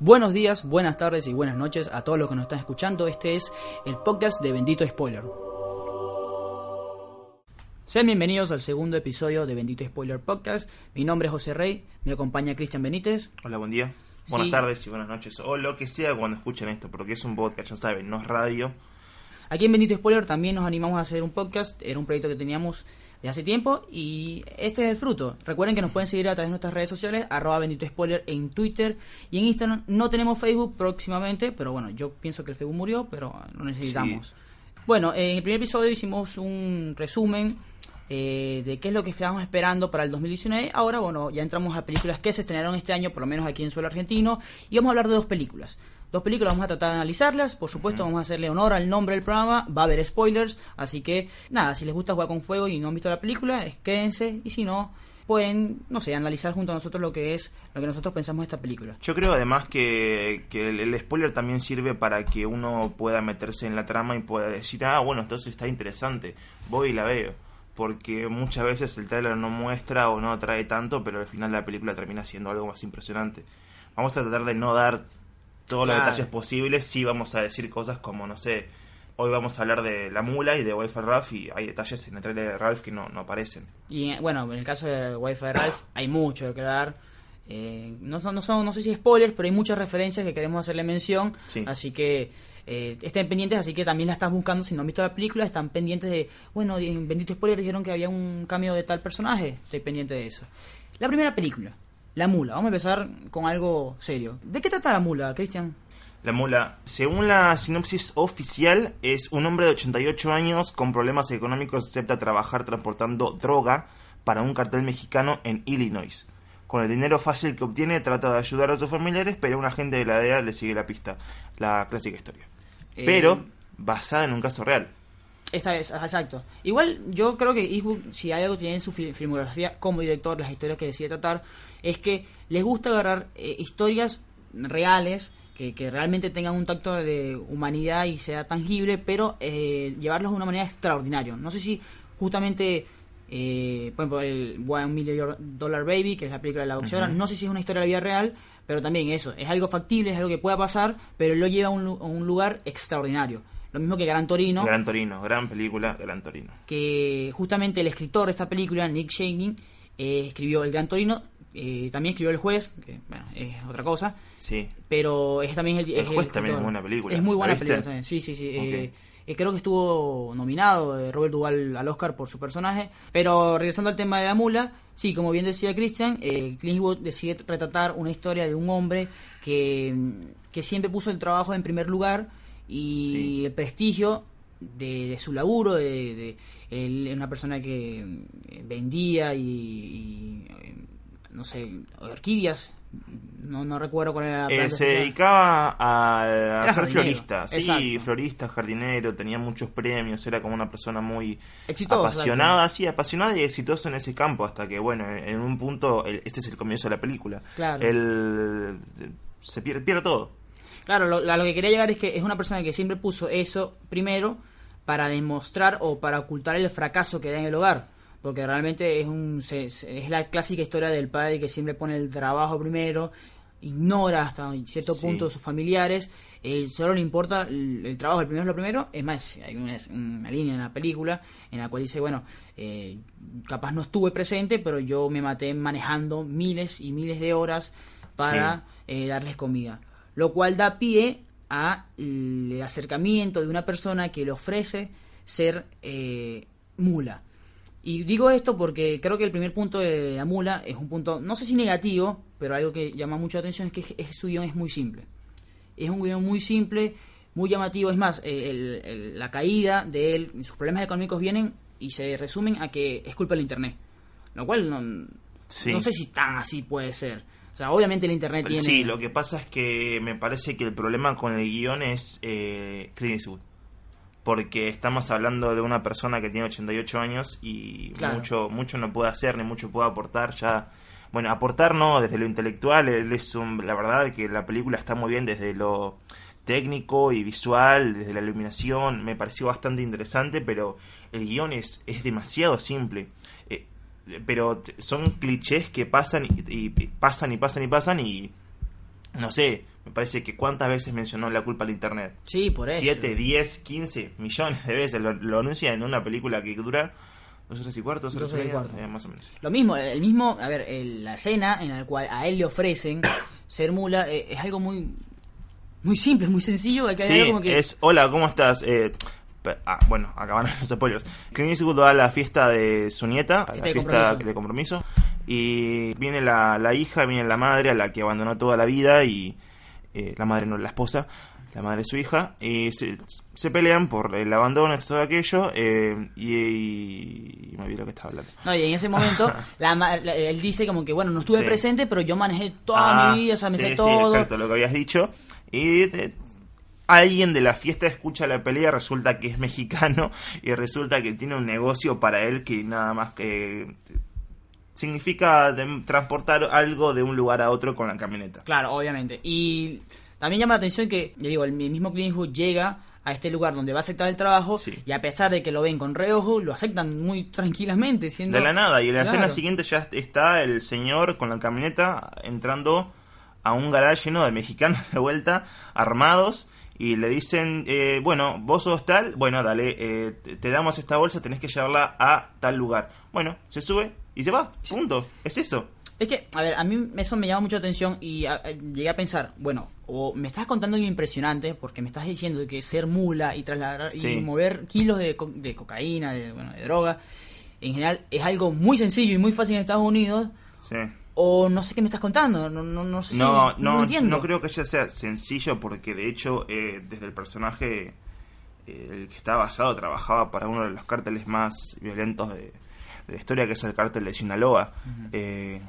Buenos días, buenas tardes y buenas noches a todos los que nos están escuchando. Este es el podcast de Bendito Spoiler. Sean bienvenidos al segundo episodio de Bendito Spoiler Podcast. Mi nombre es José Rey, me acompaña Cristian Benítez. Hola, buen día. Buenas tardes y buenas noches. O lo que sea cuando escuchen esto, porque es un podcast, ya saben, no es radio. Aquí en Bendito Spoiler también nos animamos a hacer un podcast. Era un proyecto que teníamos de hace tiempo y este es el fruto. Recuerden que nos pueden seguir a través de nuestras redes sociales, arroba Bendito Spoiler en Twitter y en Instagram. No tenemos Facebook próximamente, pero bueno, yo pienso que el Facebook murió, pero lo necesitamos. Bueno, en el primer episodio hicimos un resumen eh, de qué es lo que estábamos esperando para el 2019. Ahora, bueno, ya entramos a películas que se estrenaron este año, por lo menos aquí en suelo argentino, y vamos a hablar de dos películas. Dos películas, vamos a tratar de analizarlas, por supuesto vamos a hacerle honor al nombre del programa, va a haber spoilers, así que nada, si les gusta jugar con fuego y no han visto la película, es- quédense, y si no, pueden, no sé, analizar junto a nosotros lo que es, lo que nosotros pensamos de esta película. Yo creo además que, que el, el spoiler también sirve para que uno pueda meterse en la trama y pueda decir, ah, bueno, entonces está interesante, voy y la veo. Porque muchas veces el trailer no muestra o no atrae tanto, pero al final la película termina siendo algo más impresionante. Vamos a tratar de no dar todos los detalles posibles, sí vamos a decir cosas como, no sé, hoy vamos a hablar de la mula y de Wi-Fi Ralph y hay detalles en el trailer de Ralph que no, no aparecen. Y eh, bueno, en el caso de Wi-Fi Ralph hay mucho de crear. Eh, no, son, no, son, no sé si spoilers, pero hay muchas referencias que queremos hacerle mención. Sí. Así que eh, estén pendientes, así que también la estás buscando. Si no han visto la película, están pendientes de. Bueno, en Bendito Spoiler dijeron que había un cambio de tal personaje. Estoy pendiente de eso. La primera película, La Mula. Vamos a empezar con algo serio. ¿De qué trata La Mula, Cristian? La mula, según la sinopsis oficial, es un hombre de 88 años con problemas económicos acepta trabajar transportando droga para un cartel mexicano en Illinois. Con el dinero fácil que obtiene trata de ayudar a sus familiares, pero un agente de la DEA le sigue la pista. La clásica historia. Eh, Pero basada en un caso real. Esta vez, exacto. Igual yo creo que Eastwood, si hay algo que tiene en su fil- filmografía como director, las historias que decide tratar, es que les gusta agarrar eh, historias reales, que, que realmente tengan un tacto de humanidad y sea tangible, pero eh, llevarlos de una manera extraordinaria. No sé si justamente, eh, por ejemplo, el One Million Dollar Baby, que es la película de la boxeadora, no sé si es una historia de la vida real, pero también eso, es algo factible, es algo que pueda pasar, pero lo lleva a un, lu- a un lugar extraordinario. Lo mismo que Gran Torino Gran Torino, gran película, Gran Torino. que justamente el escritor de esta película, Nick Shaking, eh, escribió El Gran Torino, eh, también escribió El Juez, que bueno, es otra cosa, Sí. pero es también el, El es Juez también es buena película. Es muy ¿La buena película también, sí, sí, sí. eh, eh, creo que estuvo nominado eh, Robert Duvall al Oscar por su personaje, pero regresando al tema de la mula, sí, como bien decía Christian, eh, Clint Eastwood decide retratar una historia de un hombre que, que siempre puso el trabajo en primer lugar y Sí. el prestigio de, de su laburo, de, de- él es una persona que eh, vendía y, y, eh, no sé, orquídeas, no, no recuerdo cuál era la Eh, se dedicaba a, ser jardinero, florista, sí, exacto. florista, jardinero, tenía muchos premios, era como una persona muy Exitosa, apasionada, sí, apasionada y exitosa en ese campo, hasta que, bueno, en, un punto, el- este es el comienzo de la película, Claro. él se pierde, pierde todo. Claro, lo, a lo que quería llegar es que es una persona que siempre puso eso primero para demostrar o para ocultar el fracaso que da en el hogar. Porque realmente es, un, es la clásica historia del padre que siempre pone el trabajo primero, ignora hasta cierto Sí. punto a sus familiares, eh, solo le importa el, el trabajo, el primero es lo primero. Es más, hay una, una línea en la película en la cual dice, bueno, eh, capaz no estuve presente, pero yo me maté manejando miles y miles de horas para eh, darles comida. Lo cual da pie a el acercamiento de una persona que le ofrece ser eh, mula. Y digo esto porque creo que el primer punto de la mula es un punto, no sé si negativo, pero algo que llama mucho la atención es que es- su guion es muy simple. Es un guion muy simple, muy llamativo. Es más, eh, el- el- la caída de él, sus problemas económicos vienen y se resumen a que es culpa del Internet. Lo cual no, Sí. no sé si tan así puede ser. O sea, obviamente el Internet tiene... Sí, lo que pasa es que me parece que el problema con el guion es eh, Clint Eastwood. Porque estamos hablando de una persona que tiene 88 años y Claro. mucho mucho no puede hacer ni mucho puede aportar ya. Bueno, aportar no, desde lo intelectual, él es un, la verdad que la película está muy bien desde lo técnico y visual, desde la iluminación, me pareció bastante interesante, pero el guion es, es demasiado simple. Eh, pero son clichés que pasan y- y pasan y pasan y pasan y no sé, me parece que cuántas veces mencionó la culpa al internet. Sí, por eso. 7, 10, 15 millones de veces lo, lo anuncia en una película que dura dos horas y cuarto, dos horas Dos y horas y media, cuarto. eh, más o menos. Lo mismo, el mismo, a ver, el- la escena en la cual a él le ofrecen ser mula eh, es algo muy muy simple, muy sencillo, hay que Sí, algo como que es, hola, ¿cómo estás? Eh, ah, bueno, acabaron los spoilers. Clint Eastwood va a la fiesta de su nieta, a la de fiesta compromiso. de compromiso, y viene la, la hija, viene la madre, a la que abandonó toda la vida, y eh, la madre no la esposa, la madre es su hija, y se, se pelean por el abandono, todo aquello, eh, y, y, me olvidé lo que estaba hablando. No, y en ese momento la la- él dice como que, bueno, no estuve Sí. presente, pero yo manejé toda Ah, mi vida, o sea, me sí, sé sí, todo. exacto, lo que habías dicho. Y alguien de la fiesta escucha la pelea, resulta que es mexicano y resulta que tiene un negocio para él que nada más que significa de- transportar algo de un lugar a otro con la camioneta. Claro, obviamente. Y también llama la atención que, ya digo, el mismo Clint Eastwood llega a este lugar donde va a aceptar el trabajo Sí. y a pesar de que lo ven con reojo, lo aceptan muy tranquilamente, siendo... De la nada, y en la Claro. escena siguiente ya está el señor con la camioneta entrando a un garage lleno de mexicanos de vuelta, armados, y le dicen, eh, bueno, vos sos tal, bueno, dale, eh, te te damos esta bolsa, tenés que llevarla a tal lugar. Bueno, se sube y se va, punto, es eso. Es que, a ver, a mí eso me llama mucha atención y a- a- llegué a pensar, bueno, o me estás contando algo impresionante porque me estás diciendo que ser mula y trasladar Sí. y mover kilos de, co- de cocaína, de, bueno, de droga, en general es algo muy sencillo y muy fácil en Estados Unidos, Sí. o no sé qué me estás contando, no, no, no sé si- No, no, no, entiendo. no creo que ya sea sencillo porque de hecho eh, desde el personaje eh, el que está basado trabajaba para uno de los cárteles más violentos de, de la historia que es el cártel de Sinaloa. Eh,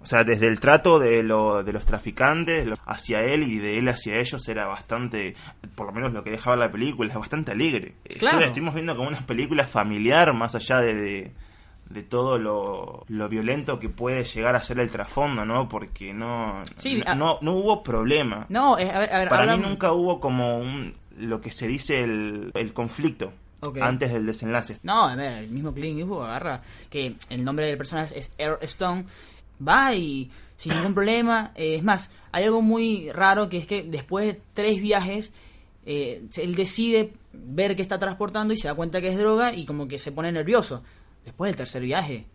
o sea, desde el trato de, lo, de los traficantes lo- hacia él y de él hacia ellos era bastante, por lo menos lo que dejaba la película, es bastante alegre. Claro. Esto- Estuvimos viendo como una película familiar más allá de, de, de todo lo, lo violento que puede llegar a ser el trasfondo, ¿no? Porque no, Sí, no, a- no, no hubo problema. No, eh, a ver, a ver, Para mí nunca hubo como un, lo que se dice el, el conflicto Antes del desenlace. No, a ver, el mismo Clint Eastwood agarra que el nombre del personaje es Earl Stone, va y sin ningún problema. eh, es más, hay algo muy raro que es que después de tres viajes, eh, él decide ver que está transportando y se da cuenta que es droga y como que se pone nervioso. Después del tercer viaje,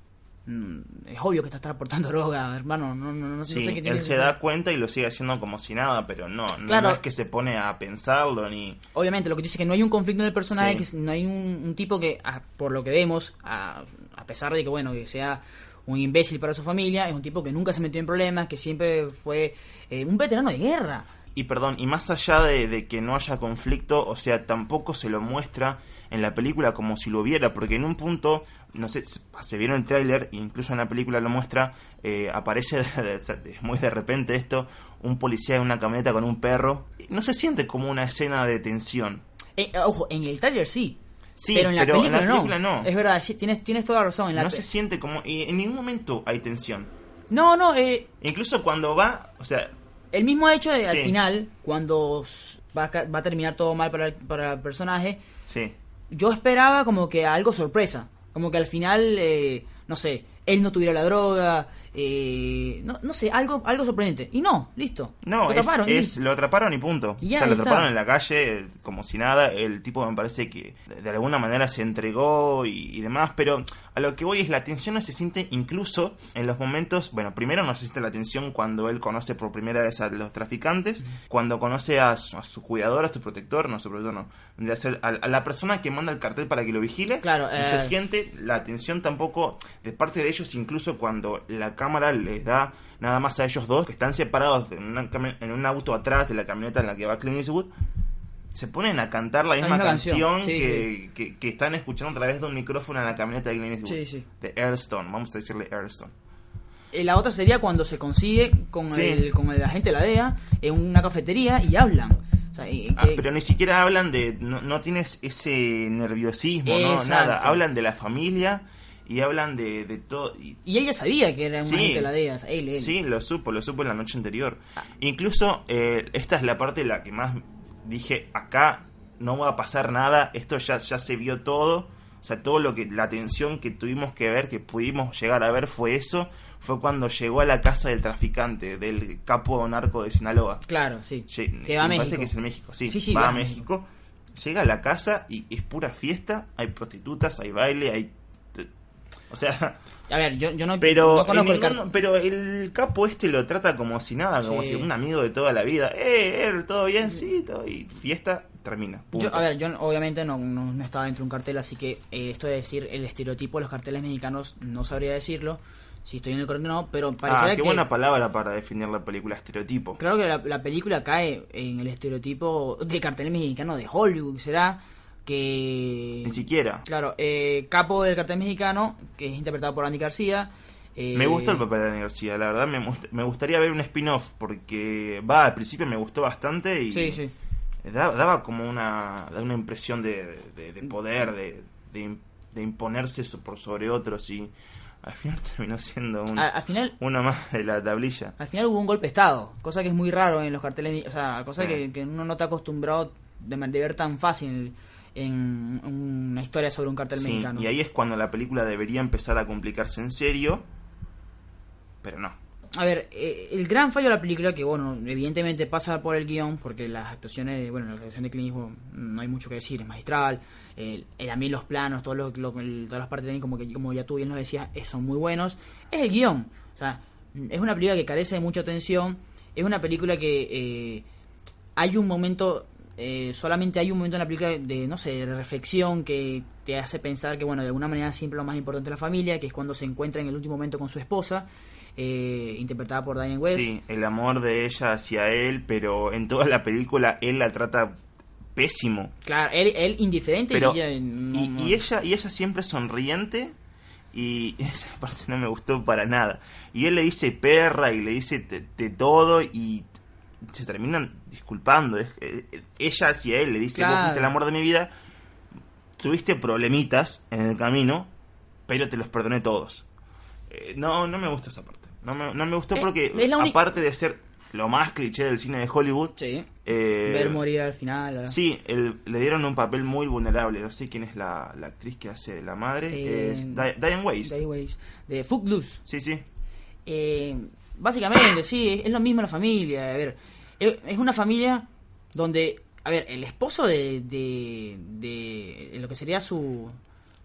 es obvio que estás transportando droga, hermano. No, no, no sé qué tiene él se da cuenta y lo sigue haciendo como si nada, pero no, Claro. no es que se pone a pensarlo ni... Obviamente, lo que dice que no hay un conflicto en el personaje, Sí. que no hay un, un tipo que, a- por lo que vemos, a, a pesar de que, bueno, que sea un imbécil para su familia, es un tipo que nunca se metió en problemas, que siempre fue eh, un veterano de guerra. Y perdón, y más allá de, de que no haya conflicto, o sea, tampoco se lo muestra en la película como si lo hubiera, porque en un punto, no sé, se- vieron el tráiler, incluso en la película lo muestra, eh, aparece de- de- de- muy de repente esto, un policía en una camioneta con un perro. No se siente como una escena de tensión. Eh, ojo, en el trailer sí, Sí, pero en la, pero película, en la película no. Es verdad, sí, tienes, tienes toda la razón. En la No se siente como... Y en ningún momento hay tensión. no, no, eh, Incluso cuando va, o sea, el mismo hecho de al Sí. final, cuando va a, va a terminar todo mal para el, para el personaje, sí. yo esperaba como que algo sorpresa. Como que al final, eh, no sé, él no tuviera la droga, eh, no, no sé, algo, algo sorprendente. Y no, listo. No, Lo es, atraparon, y- es- lo atraparon y punto. Y ya, o sea, lo ahí está. atraparon en la calle eh, como si nada. El tipo me parece que de, alguna manera se entregó y, y demás. Pero a lo que voy es la tensión no se siente incluso en los momentos. Bueno, primero no se siente la tensión cuando él conoce por primera vez a los traficantes. Cuando conoce a su, a su cuidador, a su protector. No, su protector no. a a, a la persona que manda el cartel para que lo vigile. Claro, No eh. se siente la tensión tampoco de parte de ellos, incluso cuando la cámara les da nada más a ellos dos, que están separados en, una en un auto atrás de la camioneta en la que va Clint Eastwood, se ponen a cantar la misma, misma canción, canción, sí, que, Que, que están escuchando a través de un micrófono en la camioneta de Clint Eastwood. Sí. De Airstone, vamos a decirle Airstone. Eh, La otra sería cuando se consigue con, el, con el agente de la DEA en una cafetería y hablan. O sea, y- Ah, pero ni siquiera hablan de. No, no tienes ese nerviosismo, no, nada. Hablan de la familia y hablan de, de todo. y- y ella sabía que era un Sí. de la DEA, él, él. Sí, lo supo, lo supo en la noche anterior. Ah. Incluso eh, esta es la parte en la que más dije, acá no va a pasar nada, esto ya, ya se vio todo. O sea, todo lo que, la atención que tuvimos que ver, que pudimos llegar a ver fue eso, fue cuando llegó a la casa del traficante, del capo narco de Sinaloa. Claro, sí. Lle- Que va a México. parece que es en México, sí. Sí, sí, va, va a a México. Llega a la casa y es pura fiesta, hay prostitutas, hay baile, hay... O sea, A ver, yo, yo no, pero, no conozco el pero el capo este lo trata como si nada, como Sí. si un amigo de toda la vida. Eh, eh, todo bien, sí, todo. Y fiesta termina. punto. Yo, a ver, yo obviamente no, no, no estaba dentro de un cartel, así que eh, esto de decir el estereotipo de los carteles mexicanos no sabría decirlo, si estoy en el correcto o no, pero ah, pareciera qué que... buena palabra para definir la película estereotipo. Creo que la, la película cae en el estereotipo de cartel mexicano de Hollywood, será que... Ni siquiera. Claro, eh, capo del cartel mexicano, que es interpretado por Andy García. eh, Me gustó el papel de Dani García, la verdad me, gust- me gustaría ver un spin-off porque va, al principio me gustó bastante y Sí, sí. da- daba como una, una impresión de, de- de poder, de, de, de imponerse por sobre otros y al final terminó siendo un, Al, al final... uno más de la tablilla. Al final hubo un golpe de estado, cosa que es muy raro en los carteles, o sea, cosa Sí. que, que uno no está acostumbrado de, de ver tan fácil en una historia sobre un cartel Sí, mexicano. y ahí es cuando la película debería empezar a complicarse en serio, pero no. A ver, eh, el gran fallo de la película, que bueno, evidentemente pasa por el guion, porque las actuaciones, bueno, la actuación de Clint Eastwood no hay mucho que decir, es magistral, a mí los planos, todo lo, lo- el- todas las partes técnicas, como, que, como ya tú bien lo decías, eh, son muy buenos. Es el guion, o sea, es una película que carece de mucha atención, es una película que eh, hay un momento, eh, solamente hay un momento en la película de, no sé, de reflexión que te hace pensar que, bueno, de alguna manera siempre lo más importante es la familia, que es cuando se encuentra en el último momento con su esposa, eh, interpretada por Diane West. Sí, el amor de ella hacia él, pero en toda la película él la trata pésimo. Claro, él, él indiferente Pero, y ella... no- y, no- y ella y ella siempre sonriente y esa parte no me gustó para nada. Y él le dice perra y le dice de, de todo y se terminan disculpando. Es- eh, ella hacia él le dice, vos fuiste el amor de mi vida, tuviste problemitas en el camino, pero te los perdoné todos. Eh, no, no me gusta esa parte. No me, no me gustó Eh, porque, aparte de ser lo más cliché del cine de Hollywood, Sí. eh, Ver morir al final. ¿verdad? Sí, el- le dieron un papel muy vulnerable. No sé quién es la, la actriz que hace la madre. Es Di- Diane Weiss. Anyways, de Footloose. Sí, sí. Básicamente, sí, es, es lo mismo la familia. A ver, es, una familia donde, a ver, el esposo de, de, de lo que sería su,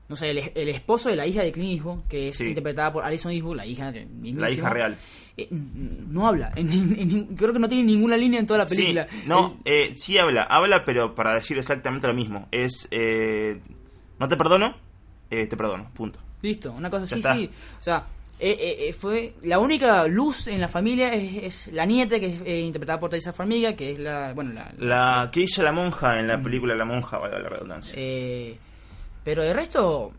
no sé, el, el esposo de la hija de Clint Eastwood, que es Sí. interpretada por Alison Eastwood, la hija de La hija real. eh, no habla, en- en- en- creo que no tiene ninguna línea en toda la película. Sí, no, El- eh, sí habla. Habla, pero para decir exactamente lo mismo. Es, eh, no te perdono, eh, te perdono. Punto. Listo, una cosa así, sí. O sea, eh, eh, eh, fue la única luz en la familia es, es la nieta que es eh, interpretada por Teresa Farmiga, que es la, bueno, la, La que hizo la monja en la película La monja, valga la redundancia. eh, pero el resto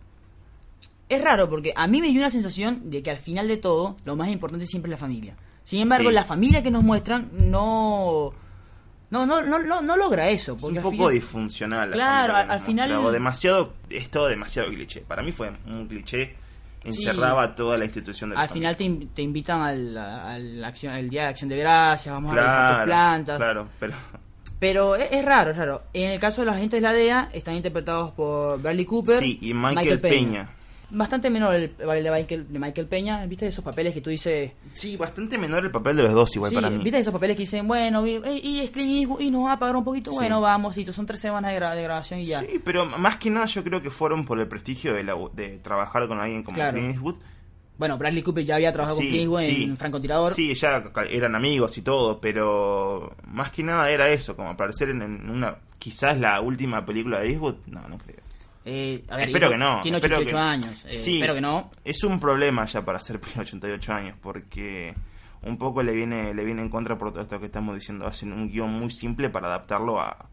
es raro porque a mí me dio una sensación de que al final de todo lo más importante siempre es la familia. Sin embargo, Sí. la familia que nos muestran no no no no no, no logra eso, es un poco final- disfuncional. la Claro, al- final- o demasiado, es todo demasiado cliché. Para mí fue un cliché. Encerraba toda la institución de la al familia. final te, te invitan al, al acción, el día de acción de gracias, vamos a revisar tus plantas. Claro, pero Pero es, es raro, es raro. En el caso de los agentes de la DEA, están interpretados por Bradley Cooper Sí, y Michael Peña. Bastante menor el papel de Michael, de Michael Peña. ¿Viste esos papeles que tú dices? Sí, bastante menor el papel de los dos igual sí, para mí. ¿viste esos papeles que dicen, bueno, y, y es Clint Eastwood, y nos va a pagar un poquito? Sí. Bueno, vamos, y son tres semanas de, gra- de grabación y ya. Sí, pero más que nada yo creo que fueron por el prestigio de, la- de trabajar con alguien como Claro. Clint Eastwood. Bueno, Bradley Cooper ya había trabajado Sí, con Clint Eastwood sí. en Francotirador. Sí, ya eran amigos y todo, pero más que nada era eso, como aparecer en, en una quizás la última película de Eastwood. No, no creo. Eh, a ver, espero y- que no. Tiene espero 88 que- años. eh, sí, espero que no. Es un problema ya para ser 88 años, porque un poco le viene le viene en contra por todo esto que estamos diciendo. Hacen un guion muy simple para adaptarlo a,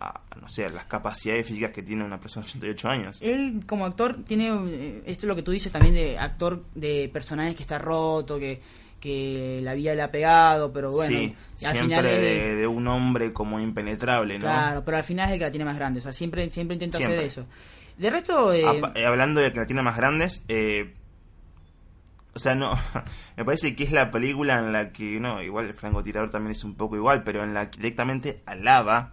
a, no sé, a las capacidades físicas que tiene una persona de 88 años. Él como actor tiene, eh, esto es lo que tú dices también de actor de personajes que está roto, que, que la vida le ha pegado, pero bueno, sí, al siempre final es de, un hombre como impenetrable, ¿no? Claro, pero al final es el que la tiene más grande, o sea, siempre, siempre intenta Siempre. hacer eso. De resto, eh, Apa- eh, hablando de que la tiene más grandes, eh, o sea, no, me parece que es la película en la que, no, igual el francotirador también es un poco igual, pero en la que directamente alaba,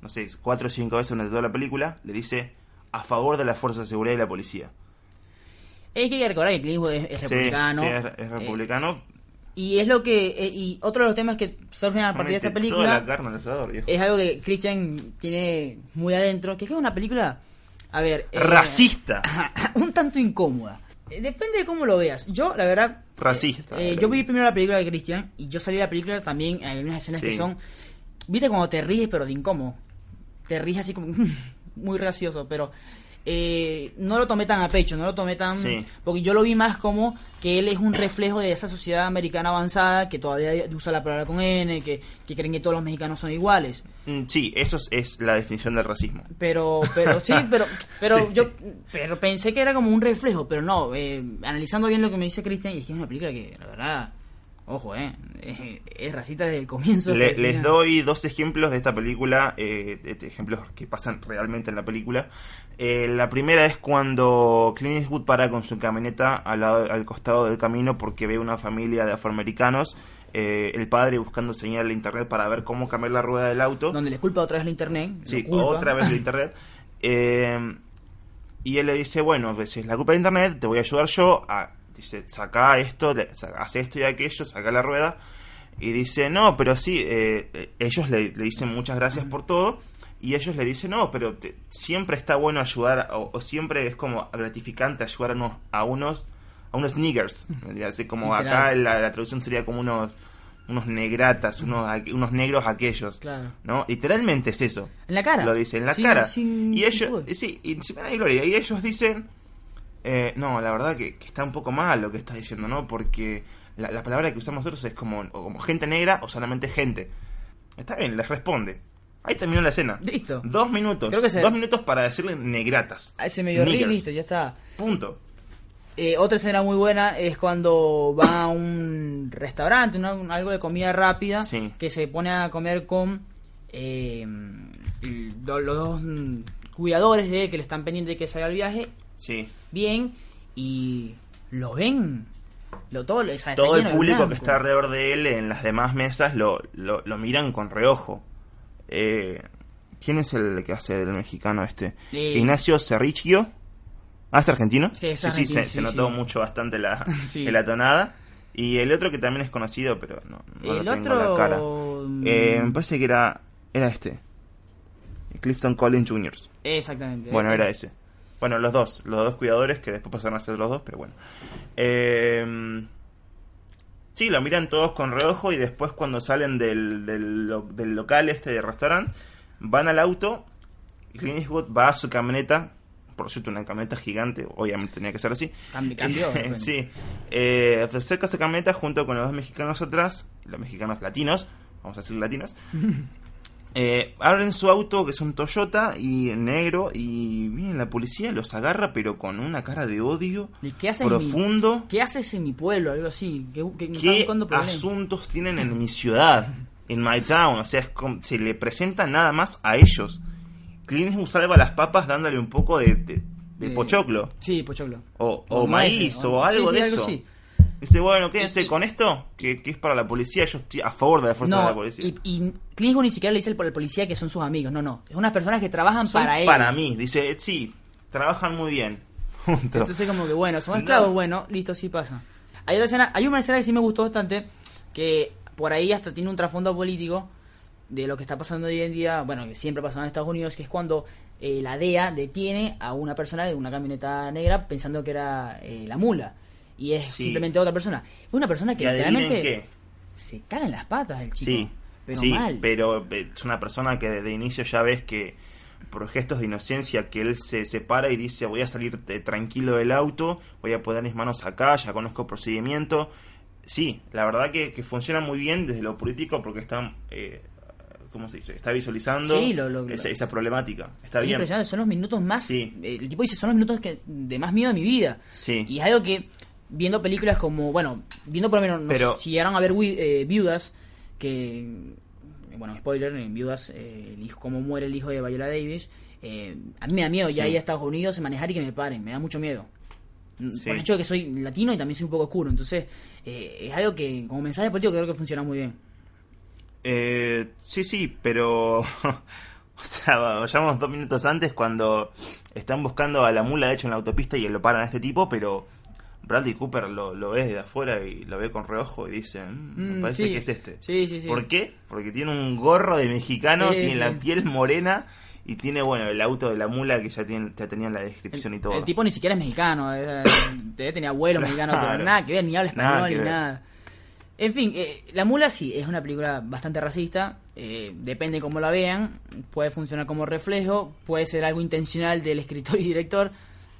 no sé, cuatro o cinco veces durante toda la película, le dice, a favor de las fuerzas de seguridad y la policía. Es que hay que recordar que Clint Eastwood es, es Sí, republicano. sí, es, es eh, republicano. y es lo que. eh, y otro de los temas que surgen a partir de esta Toda la película carne al asador, es algo que Christian tiene muy adentro. Que es que es una película. A ver. eh, Racista. un tanto incómoda. Depende de cómo lo veas. Yo, la verdad. Racista. yo vi primero la película de Christian y yo salí de la película también. Hay unas escenas que son. Viste cuando te ríes, pero de incómodo. Te ríes así como. muy gracioso, pero. Eh, no lo tomé tan a pecho, no lo tomé tan... Sí. Porque yo lo vi más como que él es un reflejo de esa sociedad americana avanzada que todavía usa la palabra con N, que, que creen que todos los mexicanos son iguales. Mm, Sí, eso es, es la definición del racismo. Pero, pero sí, pero, pero Sí. yo, pero pensé que era como un reflejo, pero no. eh, analizando bien lo que me dice Cristian, y es que es una película que, la verdad, ojo, eh, es, es racista desde el comienzo. Le- les final. doy dos ejemplos de esta película, eh, de ejemplos que pasan realmente en la película. Eh, la primera es cuando Clint Eastwood para con su camioneta al, lado- al costado del camino porque ve una familia de afroamericanos, eh, el padre buscando señal de internet para ver cómo cambiar la rueda del auto. Donde le culpa otra vez la internet. Sí, otra vez de internet. Eh, y él le dice, bueno, pues si es la culpa de internet, te voy a ayudar yo. A, dice, saca esto, hace esto y aquello, saca la rueda. Y dice, no, pero sí, eh, ellos le, le dicen muchas gracias por todo. Y ellos le dicen, no, pero te- siempre está bueno ayudar, o, o siempre es como gratificante ayudar a unos, a unos, a unos niggers. vendría a ser como Literal. acá la, la traducción sería como unos, unos negratas, unos, unos negros aquellos. Claro. ¿No? Literalmente es eso. En la cara. Lo dice en la Sin- cara. sin- y ellos, sí, y. Y ellos dicen, eh, no, la verdad que, que está un poco mal lo que estás diciendo, ¿no? Porque la, la palabra que usamos nosotros es como, o como gente negra o solamente gente. Está bien, les responde. Ahí terminó la escena. Listo. Dos minutos. Creo que se- Dos minutos para decirle negratas. Ah, Se me dio listo, ya está. Punto. Eh, otra escena muy buena es cuando va a un restaurante, una- un- algo de comida rápida, Sí. que se pone a comer con eh, lo- los dos mm, cuidadores de que le están pendientes de que salga el viaje, Sí. Bien, y lo ven. Lo, todo, o sea, está Todo el público que está alrededor de él en las demás mesas lo, lo, lo miran con reojo. Eh, ¿Quién es el que hace del mexicano este? Eh, Ignacio Cerrichio. Ah, ¿es argentino? Sí, es argentino, se, sí, se notó mucho bastante la, tonada. Y el otro que también es conocido, pero no, no El lo tengo otro, en la cara. mm, Eh, me parece que era, era este. Clifton Collins Jr. Exactamente. Bueno, Eh, era ese. Bueno, los dos, los dos cuidadores que después pasaron a ser los dos, pero bueno. Eh, sí, lo miran todos con reojo y después cuando salen del, del, lo- del local este de restaurante, van al auto, Clint Eastwood va a su camioneta, por cierto, una camioneta gigante, obviamente tenía que ser así. Cambi- cambió, bueno. sí, eh, se acerca a su camioneta junto con los dos mexicanos atrás, los mexicanos latinos, vamos a decir latinos. Eh, abren su auto, que es un Toyota, y negro, y viene la policía, los agarra, pero con una cara de odio ¿Y qué haces en mi- profundo. ¿Qué haces en mi pueblo? Algo así. ¿Qué, asuntos tienen en mi ciudad? En my town, o sea, es como- se le presenta nada más a ellos. Clint Eastwood salva las papas dándole un poco de, de- de Eh, pochoclo, Sí, pochoclo. o, maíz, o algo sí, sí, de eso. así. Dice, bueno, quédense Y- con esto, que, que es para la policía, yo estoy a favor de la fuerza de la policía. y, y Clint ni siquiera le dice al policía que son sus amigos. No, no. Es unas personas que trabajan Son para él. para mí, dice, "Eh, sí, trabajan muy bien. Punto. Entonces como que bueno, son No. esclavos, bueno, listo, sí pasa. Hay otra escena, hay una escena que sí me gustó bastante, que por ahí hasta tiene un trasfondo político de lo que está pasando hoy en día, bueno, que siempre pasa en Estados Unidos, que es cuando eh, la DEA detiene a una persona de una camioneta negra pensando que era eh, la mula. Y es Sí. simplemente otra persona. Una persona que ¿Y adivinen literalmente qué? se caga en las patas el chico. Sí, pero sí, mal. pero eh, es una persona que desde inicio ya ves que por gestos de inocencia que él se separa y dice voy a salir eh, tranquilo del auto, voy a poner mis manos acá, ya conozco el procedimiento. Sí, la verdad que, que funciona muy bien desde lo político porque está, eh, ¿cómo se dice? Está visualizando Sí, lo- lo- esa, problemática. Está Es bien. son los minutos más. Sí. eh, El tipo dice, son los minutos que, de más miedo de mi vida. Sí. Y es algo que, viendo películas como, bueno, viendo por lo menos, Pero- si llegaron a ver eh, Viudas, que, bueno, spoiler, en Viudas, eh, el hijo, cómo muere el hijo de Viola Davis, eh, a mí me da miedo ya ir a Estados Unidos manejar y que me paren, me da mucho miedo. Mm, Sí. Por el hecho de que soy latino y también soy un poco oscuro, entonces eh, es algo que como mensaje político creo que funciona muy bien. Eh, sí, sí, pero O sea, vayamos dos minutos antes cuando están buscando a la mula, de hecho, en la autopista y lo paran a este tipo, pero Bradley Cooper lo, lo ve desde afuera y lo ve con reojo y dice, "Mm, me Mm, parece sí. que es este. Sí, sí, sí. ¿Por qué? Porque tiene un gorro de mexicano, tiene la piel morena y tiene, bueno, el auto de la mula que ya, tiene, ya tenía en la descripción y todo. El tipo ni siquiera es mexicano, eh, debe tener abuelo mexicano, pero Claro. nada que ver, ni habla Nada español que ni ver. nada. En fin, eh, La Mula sí, es una película bastante racista, eh, depende cómo la vean, puede funcionar como reflejo, puede ser algo intencional del escritor y director,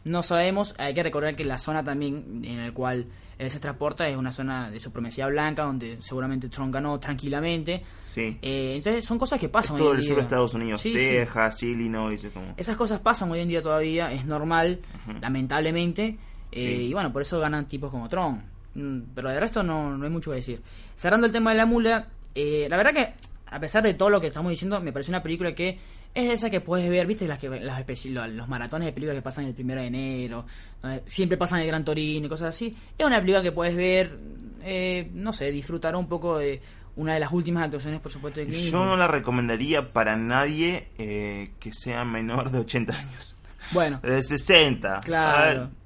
no sabemos, hay que recordar que la zona también en la cual él se transporta es una zona de supremacía blanca, donde seguramente Trump ganó tranquilamente, Sí. Eh, entonces son cosas que pasan Es todo hoy en el sur de. Estados Unidos, Sí, sí. Texas, Illinois, es como... Esas cosas pasan hoy en día todavía, es normal, lamentablemente. eh, y bueno, por eso ganan tipos como Tron. Mm, Pero de resto no, no hay mucho que decir. Cerrando el tema de la mula, eh, la verdad que, a pesar de todo lo que estamos diciendo, me parece una película que es esa que puedes ver, viste, las que las los maratones de películas que pasan el primero de enero, donde siempre pasan el Gran Torino y cosas así. Es una película que puedes ver, eh, no sé, disfrutar un poco de una de las últimas actuaciones, por supuesto, de Clint Yo no la recomendaría para nadie eh, que sea menor de 80 años. Bueno, De 60. Claro. Ah,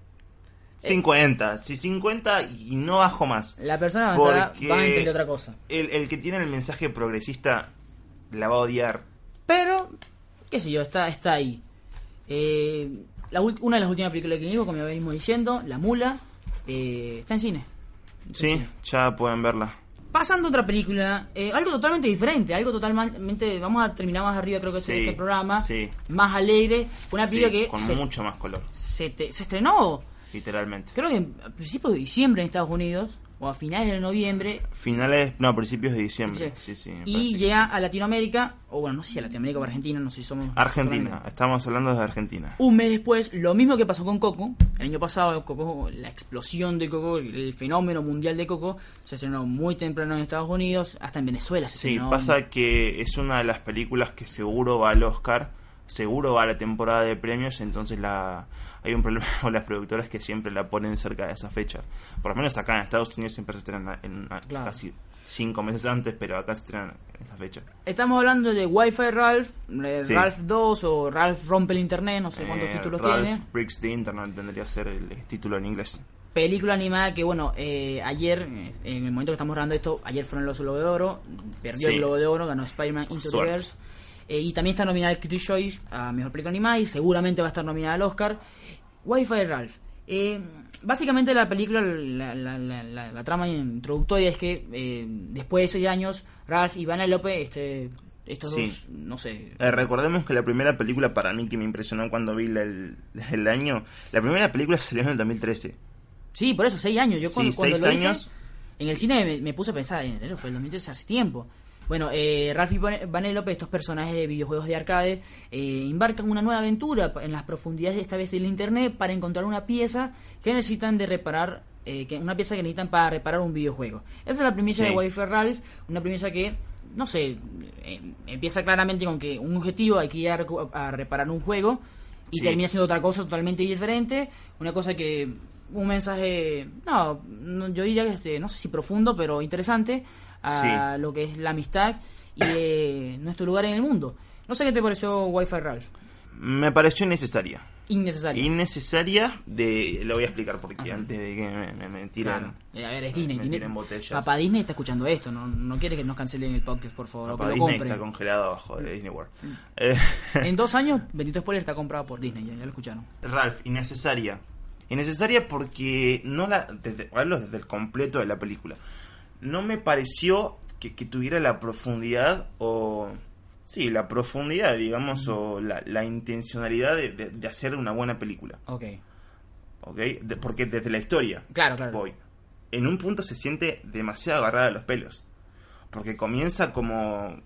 50. Si 50 y no bajo más. la persona avanzada va a entender otra cosa. El, el que tiene el mensaje progresista la va a odiar. Pero, qué sé yo, está, está ahí. Eh, la una de las últimas películas que digo, como venimos diciendo, La Mula, eh, está en cine. Está en Sí, cine. ya pueden verla. Pasando a otra película, eh, algo totalmente diferente, algo totalmente, vamos a terminar más arriba creo que Sí, este, este programa, sí. más alegre, una película Sí, que con se, mucho más color, se te- se estrenó, literalmente. creo que a principios de diciembre en Estados Unidos, o a finales de noviembre, Finales, no, principios de diciembre. Sí, sí. y llega sí. a Latinoamérica, o bueno, no sé si a Latinoamérica o Argentina, no sé si somos... Argentina, estamos hablando de Argentina. Un mes después, lo mismo que pasó con Coco. El año pasado, Coco, la explosión de Coco, el fenómeno mundial de Coco, se estrenó muy temprano en Estados Unidos, hasta en Venezuela. se Sí, estrenó. pasa que es una de las películas que seguro va al Oscar, seguro va a la temporada de premios, entonces la hay un problema con las productoras que siempre la ponen cerca de esa fecha. Por lo menos acá en Estados Unidos siempre se estrena en Claro. casi cinco meses antes, pero acá se estrena en esa fecha. Estamos hablando de Wi-Fi Ralph, eh, Sí. Ralph 2 o Ralph rompe el internet, no sé cuántos Eh, títulos Ralph tiene. Breaks the Internet vendría a ser el título en inglés. Película animada que, bueno, eh, ayer, en el momento que estamos grabando esto, ayer fueron los Globo de Oro, perdió Sí. el Globo de Oro, ganó Spider-Man Into the. Verse. Eh, y también está nominada al Critics' Choice a Mejor Película Animada y seguramente va a estar nominada al Oscar. Wi-Fi Ralph. Eh, básicamente la película, la, la- la- trama introductoria es que eh, después de seis años, Ralph y Vanellope, este, estos Sí. dos, no sé, Eh, recordemos que la primera película para mí que me impresionó cuando vi el, el año, la primera película salió en el 2013. Sí, por eso, seis años. Yo Sí, cuando, cuando seis lo hice, años. en el cine me, me puse a pensar, en enero fue el 2013, hace tiempo. Bueno, eh, Ralph y Van- Vanellope, estos personajes de videojuegos de arcade, eh, embarcan una nueva aventura en las profundidades de esta vez del internet para encontrar una pieza que necesitan de reparar, eh, que, una pieza que necesitan para reparar un videojuego. Esa es la premisa Sí. de Wi-Fi Ralph, una premisa que, no sé, eh, empieza claramente con que un objetivo hay que ir a, reparar un juego y Sí. termina siendo otra cosa totalmente diferente, una cosa que un mensaje, no, no, yo diría que este, no sé si profundo, pero interesante a lo que es la amistad y eh, nuestro lugar en el mundo. No sé qué te pareció Wi-Fi Ralph. Me pareció innecesaria. Innecesario. Innecesaria de... Lo voy a explicar porque antes de que me, me. Claro. Eh, a ver, es Disney. me Disney- tiren botellas. Papá Disney está escuchando esto, no, no quiere que nos cancelen el podcast, por favor, o Papá lo Disney compren. está congelado abajo de Disney World. Eh, En dos años, Bendito Spoiler está comprado por Disney, ya, ya lo escucharon. Ralph, innecesaria. Innecesaria porque no la. Desde, hablo desde el completo de la película. No me pareció que, que tuviera la profundidad o. Sí, la profundidad, digamos, o la, la intencionalidad de, de- de hacer una buena película. Ok. ¿Ok? De- porque desde la historia. Claro, claro. Voy. En un punto se siente demasiado agarrada a los pelos. Porque comienza como.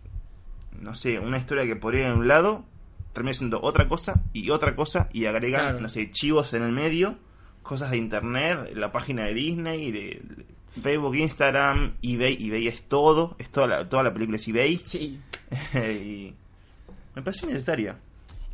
No sé, una historia que podría ir en un lado, termina siendo otra cosa y otra cosa, y agregan, Claro. no sé, chivos en el medio, cosas de internet, la página de Disney, de Facebook, Instagram, eBay. eBay es todo, es toda la, toda la película es eBay. Sí. y me pareció innecesaria.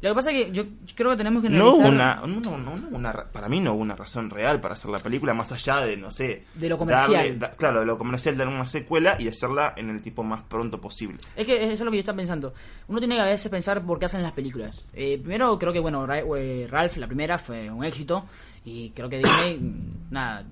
Lo que pasa es que yo creo que tenemos que No hubo una, no, no, no una ra- para mí no hubo una razón real para hacer la película más allá de, no sé, De lo comercial. da- claro, de lo comercial, dar una secuela y hacerla en el tiempo más pronto posible. Es que eso es lo que yo estaba pensando. Uno tiene que a veces pensar por qué hacen las películas. Eh, primero, creo que, bueno, eh, Ralph, la primera, fue un éxito. Y creo que Disney, nada,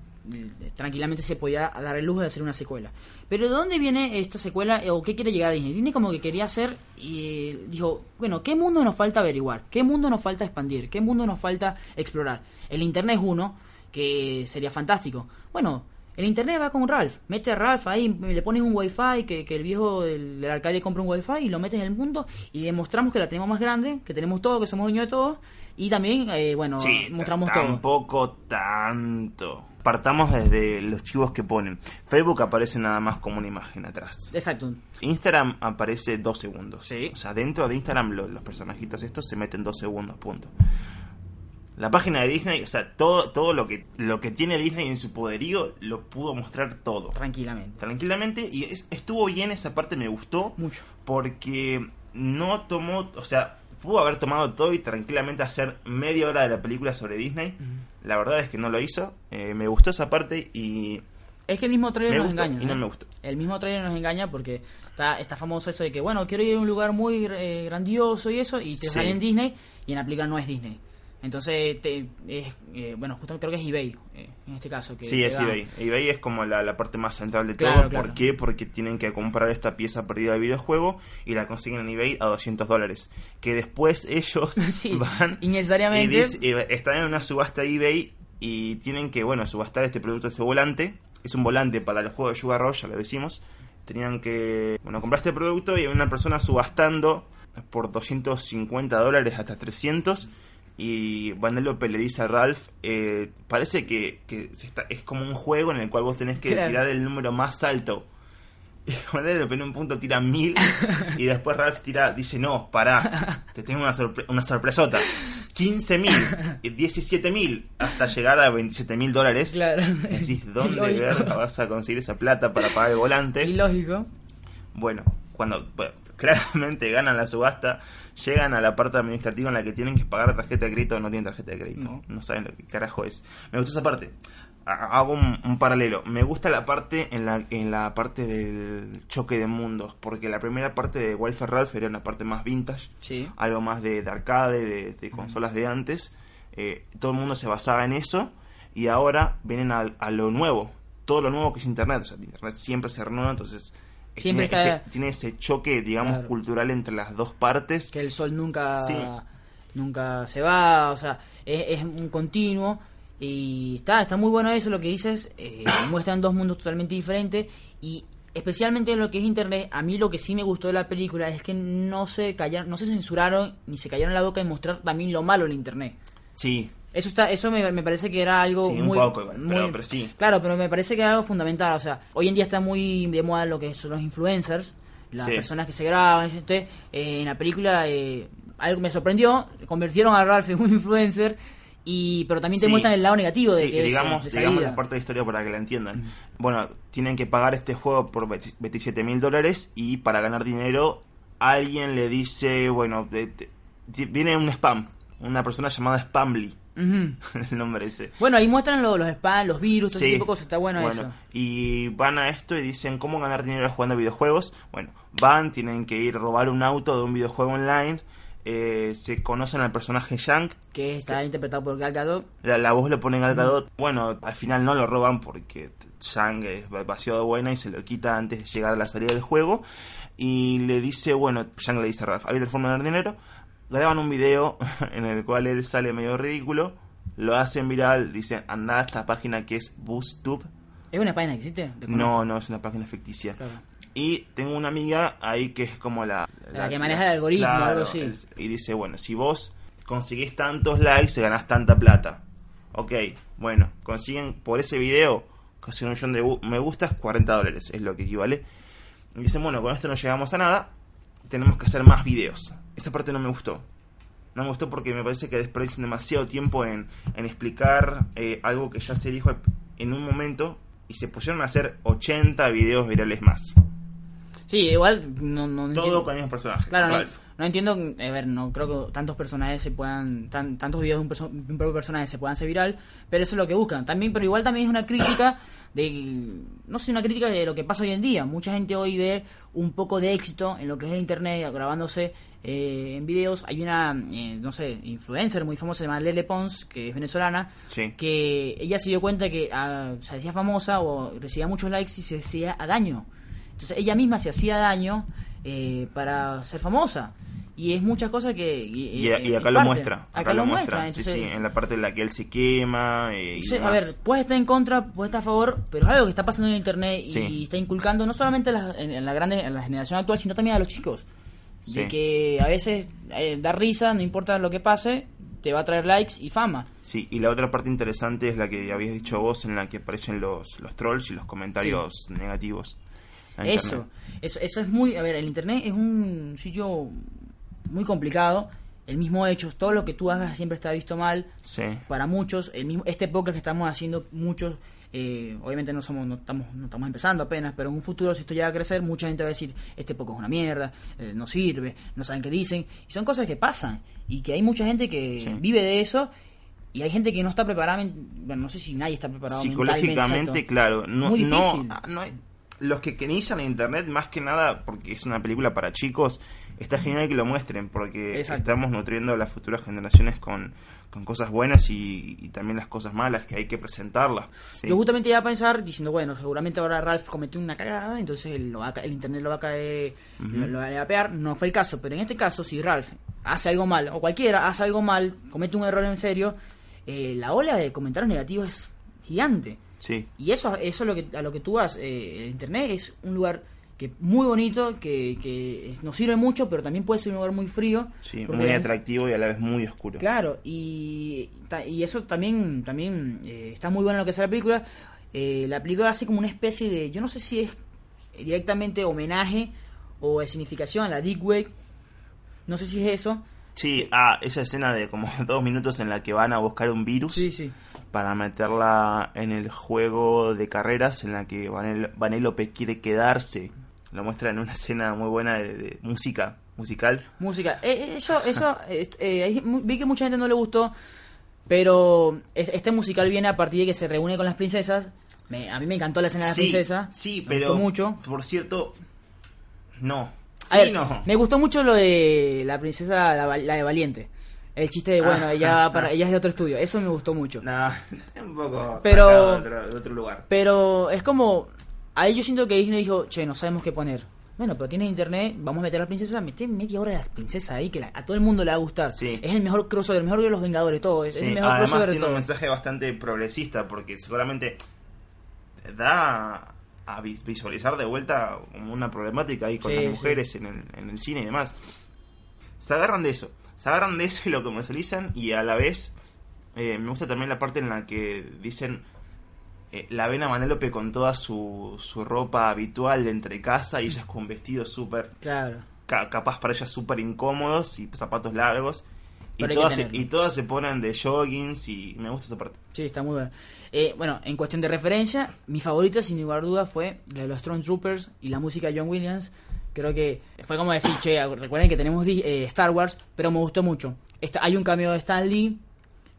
tranquilamente se podía dar el lujo de hacer una secuela. Pero ¿de dónde viene esta secuela eh, o qué quiere llegar a Disney? Disney como que quería hacer y eh, dijo, bueno, ¿qué mundo nos falta averiguar? ¿Qué mundo nos falta expandir? ¿Qué mundo nos falta explorar? El Internet es uno, que sería fantástico. Bueno, el internet va con Ralph. Mete a Ralph ahí, le pones un wifi, que, que el viejo del, del alcalde compra un wifi y lo metes en el mundo y demostramos que la tenemos más grande, que tenemos todo, que somos dueños de todo. Y también, eh, bueno, Sí, mostramos t- todo. tampoco tanto. Partamos desde los chivos que ponen. Facebook aparece nada más como una imagen atrás. Exacto. Instagram aparece dos segundos. Sí. O sea, dentro de Instagram lo- los personajitos estos se meten dos segundos, punto. La página de Disney, o sea, todo, todo lo que lo que tiene Disney en su poderío lo pudo mostrar todo. Tranquilamente. Tranquilamente. Y es- estuvo bien esa parte, me gustó. Mucho. Porque no tomó, o sea, pudo haber tomado todo y tranquilamente hacer media hora de la película sobre Disney. La verdad es que no lo hizo. Eh, me gustó esa parte y Es que el mismo trailer nos engaña. y no ¿eh? me gustó. El mismo trailer nos engaña porque está, está famoso eso de que, bueno, quiero ir a un lugar muy eh, grandioso y eso, y te Sí. sale en Disney y en la película no es Disney. Entonces, te, es, eh, bueno, justo creo que es eBay eh, en este caso. Que Sí, es da- eBay. eBay es como la, la parte más central de todo. Claro, ¿Por qué? Porque tienen que comprar esta pieza perdida del videojuego y la consiguen en eBay a 200 dólares. Que después ellos Sí, van innecesariamente. y están en una subasta eBay y tienen que, bueno, subastar este producto, este volante. Es un volante para el juego de Sugar Rush, ya lo decimos. Tenían que, bueno, comprar este producto y una persona subastando por 250 dólares hasta 300 y Vanellope le dice a Ralph, eh, parece que, que se está, es como un juego en el cual vos tenés que Claro. tirar el número más alto. Y Vanellope en un punto tira mil y después Ralph tira, dice, no, pará, te tengo una, sorpre- una sorpresota. 15 mil, 17 mil, hasta llegar a 27 mil dólares. Claro. Decís, ¿dónde verga vas a conseguir esa plata para pagar el volante? Ilógico. Bueno, cuando bueno, claramente ganan la subasta, llegan a la parte administrativa en la que tienen que pagar tarjeta de crédito o no tienen tarjeta de crédito. No. No, saben lo que carajo es. Me gustó esa parte. Ha- Hago un, un paralelo. Me gusta la parte en la, en la parte del choque de mundos. Porque la primera parte de Welfare Ralph era una parte más vintage. Sí. Algo más de, de arcade, de, de consolas de antes. Eh, todo el mundo se basaba en eso. Y ahora vienen a, a lo nuevo. Todo lo nuevo que es Internet. O sea, Internet siempre se renueva. Entonces Siempre tiene, está- ese, tiene ese choque, digamos, Claro. cultural entre las dos partes. que el sol nunca Sí. nunca se va, o sea, es, es un continuo y está está muy bueno eso lo que dices, eh, muestran dos mundos totalmente diferentes y especialmente en lo que es internet, a mí lo que sí me gustó de la película es que no se callaron, no se censuraron ni se callaron la boca en mostrar también lo malo en internet. Sí, Eso está, eso me, me parece que era algo Sí, un muy, poco igual, muy- pero sí. Claro, pero me parece que es algo fundamental. O sea, hoy en día está muy de moda lo que son los influencers, las Sí. personas que se graban. ¿viste? Eh, en la película eh, algo me sorprendió, convirtieron a Ralph en un influencer, y pero también te Sí. muestran el lado negativo de Sí, que digamos, de esa digamos la parte de la historia para que la entiendan. Bueno, tienen que pagar este juego por 27 mil dólares y para ganar dinero alguien le dice, bueno, de- de- viene un spam, una persona llamada Spamly, El nombre ese. Bueno, ahí muestran lo- los spam, los virus, todo Sí. tipo de cosas. Está bueno, eso. Y van a esto y dicen cómo ganar dinero jugando videojuegos. Bueno, van, tienen que ir a robar un auto de un videojuego online. eh, se conocen al personaje Shank. Que está interpretado por Gal Gadot. La, la voz lo ponen al Gadot. Bueno, al final no lo roban porque Shank es demasiado buena y se lo quita antes de llegar a la salida del juego. Y le dice, bueno, Shank le dice a Ralph, hay otra forma de ganar dinero. Graban un video en el cual él sale medio ridículo. Lo hacen viral, dicen, anda a esta página que es BoostTube. ¿Es una página que existe? No, no, es una página ficticia. Claro. Y tengo una amiga ahí que es como la... La que maneja el algoritmo, algo así. el- y dice, bueno, si vos conseguís tantos likes, ganás tanta plata. Ok, bueno, consiguen por ese video, consiguen un millón de me gustas, 40 dólares es lo que equivale. Y dicen, bueno, con esto no llegamos a nada, tenemos que hacer más videos. Esa parte no me gustó. No me gustó porque me parece que desperdician demasiado tiempo en, en explicar eh, algo que ya se dijo en un momento y se pusieron a hacer 80 videos virales más. Sí, igual no, no Todo entiendo- con el mismo personaje. Claro, no, no entiendo, a ver, no creo que tantos personajes se puedan, tan- tantos videos de un, perso- un propio personaje se puedan hacer viral, pero eso es lo que buscan. También, pero igual también es una crítica de, no sé, una crítica de lo que pasa hoy en día. Mucha gente hoy ve un poco de éxito en lo que es internet, grabándose eh, en videos. Hay una, eh, no sé, influencer muy famosa, se llama Lele Pons, que es venezolana, Sí. que ella se dio cuenta que ah, se hacía famosa o recibía muchos likes y se hacía a daño. Entonces ella misma se hacía daño eh, para ser famosa. Y es muchas cosas que... Y, Y, eh, y acá lo parte. muestra. Acá, lo muestra. Sí, entonces, sí, en la parte en la que él se quema. eh, y entonces, a demás. ver, puede estar en contra, puede estar a favor, pero es algo que está pasando en internet y está inculcando no solamente a la, en, en la grande, en la generación actual, sino también a los chicos. De Sí. que a veces eh, da risa, no importa lo que pase, te va a traer likes y fama. Sí, y la otra parte interesante es la que habías dicho vos, en la que aparecen los, los trolls y los comentarios negativos. Eso, eso, eso es muy, a ver, el internet es un sitio muy complicado. El mismo hecho, todo lo que tú hagas siempre está visto mal. Sí. Para muchos, el mismo, este podcast que estamos haciendo, muchos, eh, obviamente no somos, no estamos, no estamos empezando apenas, pero en un futuro si esto llega a crecer, mucha gente va a decir, este podcast es una mierda, eh, no sirve, no saben qué dicen, y son cosas que pasan, y que hay mucha gente que Sí. vive de eso, y hay gente que no está preparada, bueno, no sé si nadie está preparado Psicológicamente, mentalmente, claro. No, Muy no, ah, no los que, que inician en internet, más que nada, porque es una película para chicos, está genial que lo muestren, porque Exacto. estamos nutriendo a las futuras generaciones con, con cosas buenas y, y también las cosas malas, que hay que presentarlas. ¿sí? Yo justamente iba a pensar diciendo, bueno, seguramente ahora Ralph cometió una cagada, entonces lo va a el internet lo va a caer, lo, lo va a pegar. No fue el caso, pero en este caso, si Ralph hace algo mal, o cualquiera hace algo mal, comete un error en serio, eh, la ola de comentarios negativos es gigante. Sí. Y eso, eso es lo que, a lo que tú vas. eh, internet es un lugar que muy bonito, que, que nos sirve mucho, pero también puede ser un lugar muy frío. Sí, muy atractivo y a la vez muy oscuro. Claro, y, y eso también, también eh, está muy bueno lo que hace la película. Eh, la película hace como una especie de, yo no sé si es directamente homenaje o de significación a la Dick Wake, no sé si es eso. Sí, ah, esa escena de como dos minutos en la que van a buscar un virus Sí, sí. para meterla en el juego de carreras en la que Vanel- Vanellope quiere quedarse. Lo muestra en una escena muy buena de, de música, musical. Música. Eh, eh, eso, eso, eh, eh, vi que mucha gente no le gustó, pero es- este musical viene a partir de que se reúne con las princesas. Me- a mí me encantó la escena de la Sí, princesa. sí, me pero gustó mucho. por cierto, no. A Sí, ver, no. Me gustó mucho lo de la princesa, la, de Valiente. El chiste de, bueno, Ah. ella, para, ella es de otro estudio. Eso me gustó mucho. Nah, un poco Pero- de otro, de otro lugar. Pero es como. Ahí yo siento que Disney dijo, che, no sabemos qué poner. Bueno, pero tienes internet, vamos a meter a la princesa, mete media hora de las princesas ahí, que la- a todo el mundo le va a gustar. Sí. Es el mejor crossover, el mejor de los Vengadores, todo. Es Sí, el mejor además crossover de tiene un todo. mensaje bastante progresista porque seguramente da a vis- visualizar de vuelta una problemática ahí con Sí, las sí. mujeres en, el, en el cine y demás. Se agarran de eso, se agarran de eso y lo comercializan y a la vez eh, me gusta también la parte en la que dicen eh, la ven a Manélope con toda su, su ropa habitual de entre casa y ellas con vestidos súper Claro. ca- capaz para ellas súper incómodos y zapatos largos. Y todas, se, y todas se ponen de joggings y me gusta esa parte. Sí, está muy bueno. Eh, bueno, en cuestión de referencia, mi favorita, sin lugar a duda, fue la de los Stormtroopers y la música de John Williams. Creo que fue como decir, che, recuerden que tenemos eh, Star Wars, pero me gustó mucho. Está, hay un cameo de Stan Lee,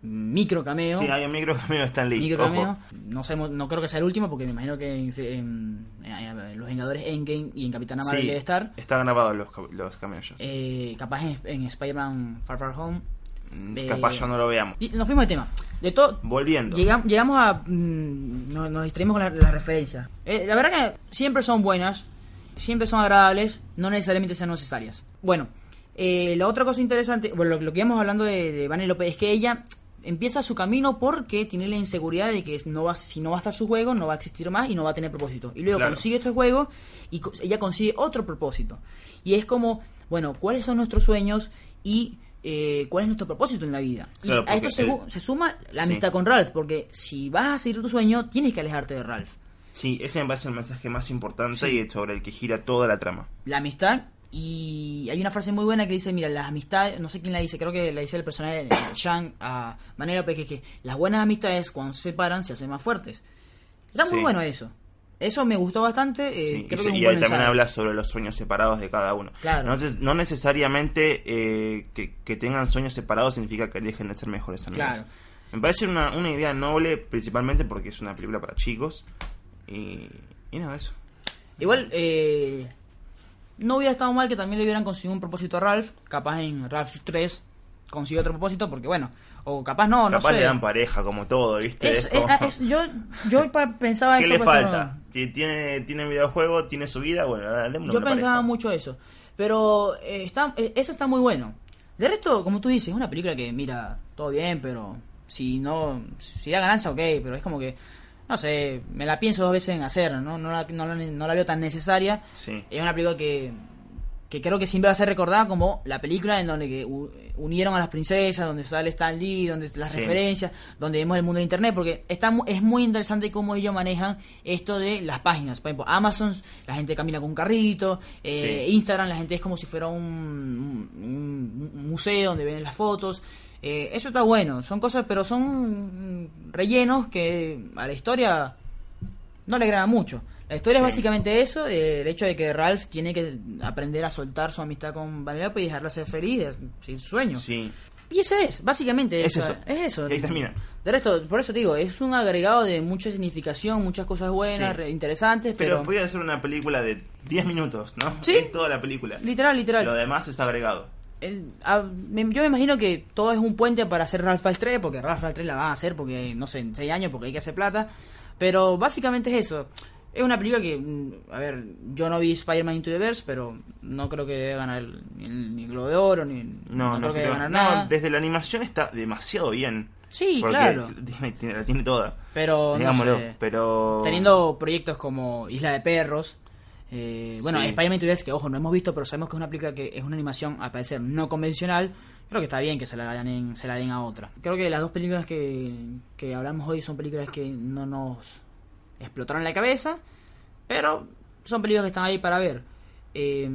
micro cameo. Sí, hay un micro cameo de Stan Lee. micro ojo. cameo. No, sabemos, no creo que sea el último, porque me imagino que en, en- en Los Vengadores Endgame y en Capitana Marvel Sí, debe estar. Está grabado los, los cameos. sé. Eh, capaz en, en Spider-Man Far Far Home. Mm, eh, capaz ya no lo veamos. Y nos fuimos de tema. De todo, Volviendo. Llegamos, llegamos a. mm, nos, nos distraímos con la- las referencias. Eh, la verdad que siempre son buenas, siempre son agradables, no necesariamente sean necesarias. Bueno, eh, la otra cosa interesante, bueno, lo, lo que íbamos hablando de, de López es que ella empieza su camino porque tiene la inseguridad de que no va, si no va a estar su juego, no va a existir más y no va a tener propósito. Y luego Claro. consigue este juego y ella consigue otro propósito. Y es como, bueno, ¿cuáles son nuestros sueños y eh, cuál es nuestro propósito en la vida? Y Claro, a esto porque se, el- ju- se suma la Sí. amistad con Ralph, porque si vas a seguir tu sueño, tienes que alejarte de Ralph. Sí, ese me parece el mensaje más importante Sí. y sobre el que gira toda la trama. La amistad, y hay una frase muy buena que dice, mira, las amistades, no sé quién la dice, creo que la dice el personaje de Shang a Manera que, que las buenas amistades cuando se separan se hacen más fuertes. Está muy bueno eso. Eso me gustó bastante. eh, Sí, creo y, que es un y buen ahí también habla sobre los sueños separados de cada uno. Claro. No necesariamente eh, que, que tengan sueños separados significa que dejen de ser mejores amigos. Claro. Me parece una, una idea noble, principalmente porque es una película para chicos. Y, y nada, eso. Igual, eh, no hubiera estado mal que también le hubieran conseguido un propósito a Ralph. Capaz en Ralph 3 consiguió otro propósito, porque bueno, o capaz no, no Capaz sé. le dan pareja, como todo, ¿viste? Es- Es como- es- es- yo, yo pensaba ¿Qué eso. le pero- falta? Tiene, tiene un videojuego, tiene su vida, bueno, démosle Yo pensaba pareja. mucho eso. Pero eh, está, eh, eso está muy bueno. De resto, como tú dices, es una película que, mira, todo bien, pero si no, si da ganancia, ok, pero es como que, no sé, me la pienso dos veces en hacer, ¿no? No la, no la, no la veo tan necesaria. Sí. Es una película que, que creo que siempre va a ser recordada como la película en donde que unieron a las princesas, donde sale Stan Lee, donde las Sí. referencias, donde vemos el mundo de internet, porque está es muy interesante cómo ellos manejan esto de las páginas. Por ejemplo, Amazon, la gente camina con un carrito, eh, Sí. Instagram, la gente es como si fuera un, un- un museo donde ven las fotos. Eh, eso está bueno, son cosas, pero son mm, rellenos que a la historia no le agrada mucho. La historia Sí. es básicamente eso, eh, el hecho de que Ralph tiene que aprender a soltar su amistad con Vanellope y dejarla ser feliz, sin sueño. Sí. Y ese es, básicamente Es eso, es eso. Ahí termina. De resto, por eso te digo, es un agregado de mucha significación, muchas cosas buenas, Sí. re- interesantes, Pero pero... podía ser una película de 10 minutos, ¿no? Sí. Es toda la película. Literal, literal. Lo demás es agregado. El- a- me- yo me imagino que todo es un puente para hacer Ralph Files 3, porque Ralph Files 3 la van a hacer porque, no sé, en 6 años, porque hay que hacer plata. Pero básicamente es eso. Es una película que, mm, a ver, yo no vi Spider-Man Into the Verse, pero no creo que debe ganar el- el, ni el Globo de Oro, ni No, no, creo que debe ganar no, nada. desde la animación está demasiado bien. Sí, porque claro. Tiene, tiene- la tiene toda. Pero, no Digámoslo, sé, pero... teniendo proyectos como Isla de Perros, eh, bueno, Sí. Spider-Man Into the Verse, que ojo, no hemos visto, pero sabemos que es una película que es una animación, al parecer, no convencional. Creo que está bien que se la, den, se la den a otra. Creo que las dos películas que, que hablamos hoy son películas que no nos explotaron la cabeza, pero son películas que están ahí para ver. Eh,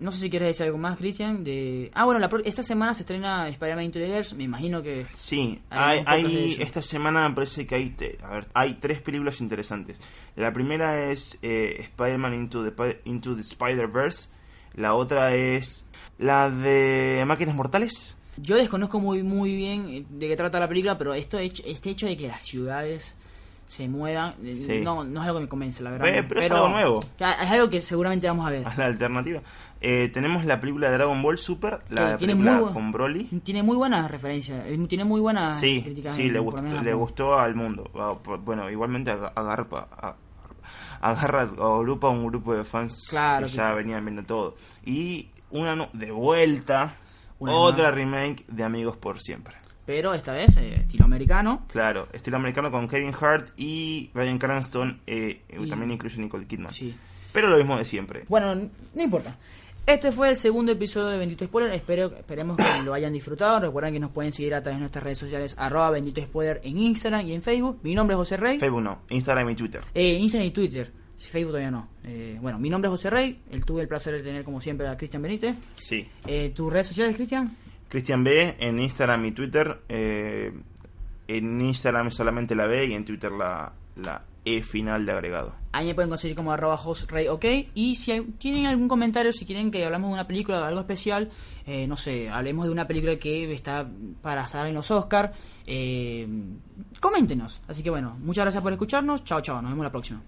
no sé si quieres decir algo más, Cristian. De... Ah, bueno, la pro- esta semana se estrena Spider-Man Into the Verse, me imagino que... Sí, Hay esta semana me parece que hay, te- a ver, hay tres películas interesantes. La primera es eh, Spider-Man Into the, Into the Spider-Verse. La otra es la de Máquinas Mortales. Yo desconozco muy muy bien eh, de qué trata la película, pero esto este hecho de que las ciudades se muevan, eh, Sí. no, no es algo que me convence, la verdad. No. pero es algo nuevo. Es algo que seguramente vamos a ver. A la alternativa. Eh, tenemos la película de Dragon Ball Super, la tiene película muy con Broly. Tiene muy buenas referencias, eh, tiene muy buenas Sí, críticas. sí, le gustó, le gustó al mundo. Ah, Bueno, igualmente aga- agarra, a- agarra o agrupa un grupo de fans Claro, que que- ya venían viendo todo. Y una no- de vuelta, Una otra remake de Amigos por Siempre. Pero esta vez, eh, estilo americano. Claro, estilo americano con Kevin Hart y Bryan Cranston, eh, Y- también incluye Nicole Kidman. Sí. Pero lo mismo de siempre. Bueno, no importa. Este fue el segundo episodio de Bendito Spoiler. Espero, esperemos que lo hayan disfrutado. Recuerden que nos pueden seguir a través de nuestras redes sociales, arroba Bendito Spoiler en Instagram y en Facebook. Mi nombre es José Rey. Facebook no, Instagram y Twitter. Eh, Instagram y Twitter. Facebook todavía no. Eh, bueno, mi nombre es José Rey. El, tuve el placer de tener como siempre a Cristian Benítez. Sí. Eh, ¿Tus redes sociales, Cristian? Cristian B en Instagram y Twitter. eh, en Instagram solamente la B y en Twitter la, la E final de agregado. Ahí me pueden conseguir como arroba hostrey, ok. Y si tienen algún comentario, si quieren que hablamos de una película o algo especial, eh, no sé, hablemos de una película que está para estar en los Oscar, eh, coméntenos. Así que bueno, muchas gracias por escucharnos. Chao, chao. Nos vemos la próxima.